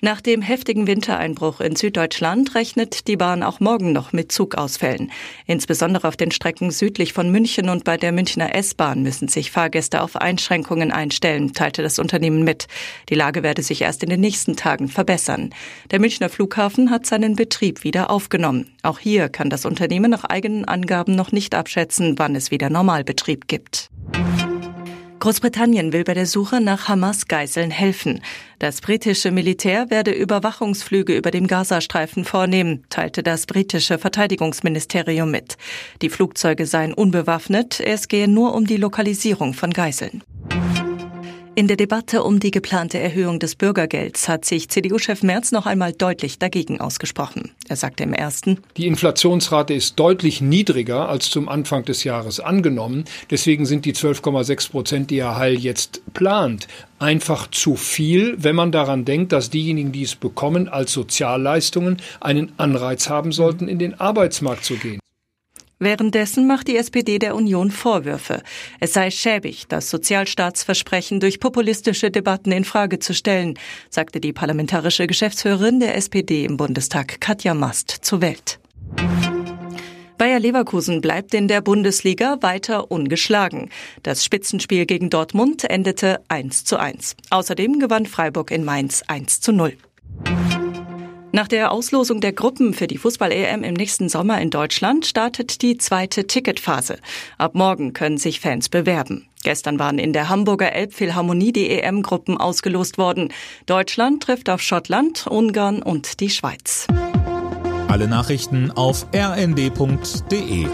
Nach dem heftigen Wintereinbruch in Süddeutschland rechnet die Bahn auch morgen noch mit Zugausfällen. Insbesondere auf den Strecken südlich von München und bei der Münchner S-Bahn müssen sich Fahrgäste auf Einschränkungen einstellen, teilte das Unternehmen mit. Die Lage werde sich erst in den nächsten Tagen verbessern. Der Münchner Flughafen hat seinen Betrieb wieder aufgenommen. Auch hier kann das Unternehmen nach eigenen Angaben noch nicht abschätzen, wann es wieder Normalbetrieb gibt. Großbritannien will bei der Suche nach Hamas-Geiseln helfen. Das britische Militär werde Überwachungsflüge über dem Gazastreifen vornehmen, teilte das britische Verteidigungsministerium mit. Die Flugzeuge seien unbewaffnet, es gehe nur um die Lokalisierung von Geiseln. In der Debatte um die geplante Erhöhung des Bürgergelds hat sich CDU-Chef Merz noch einmal deutlich dagegen ausgesprochen. Er sagte im ersten, Die Inflationsrate ist deutlich niedriger als zum Anfang des Jahres angenommen. Deswegen sind die 12,6 Prozent, die Herr Heil jetzt plant, einfach zu viel, wenn man daran denkt, dass diejenigen, die es bekommen, als Sozialleistungen einen Anreiz haben sollten, in den Arbeitsmarkt zu gehen. Währenddessen macht die SPD der Union Vorwürfe. Es sei schäbig, das Sozialstaatsversprechen durch populistische Debatten in Frage zu stellen, sagte die parlamentarische Geschäftsführerin der SPD im Bundestag Katja Mast zur Welt. Bayer Leverkusen bleibt in der Bundesliga weiter ungeschlagen. Das Spitzenspiel gegen Dortmund endete 1 zu 1. Außerdem gewann Freiburg in Mainz 1 zu 0. Nach der Auslosung der Gruppen für die Fußball-EM im nächsten Sommer in Deutschland startet die zweite Ticketphase. Ab morgen können sich Fans bewerben. Gestern waren in der Hamburger Elbphilharmonie die EM-Gruppen ausgelost worden. Deutschland trifft auf Schottland, Ungarn und die Schweiz. Alle Nachrichten auf rnd.de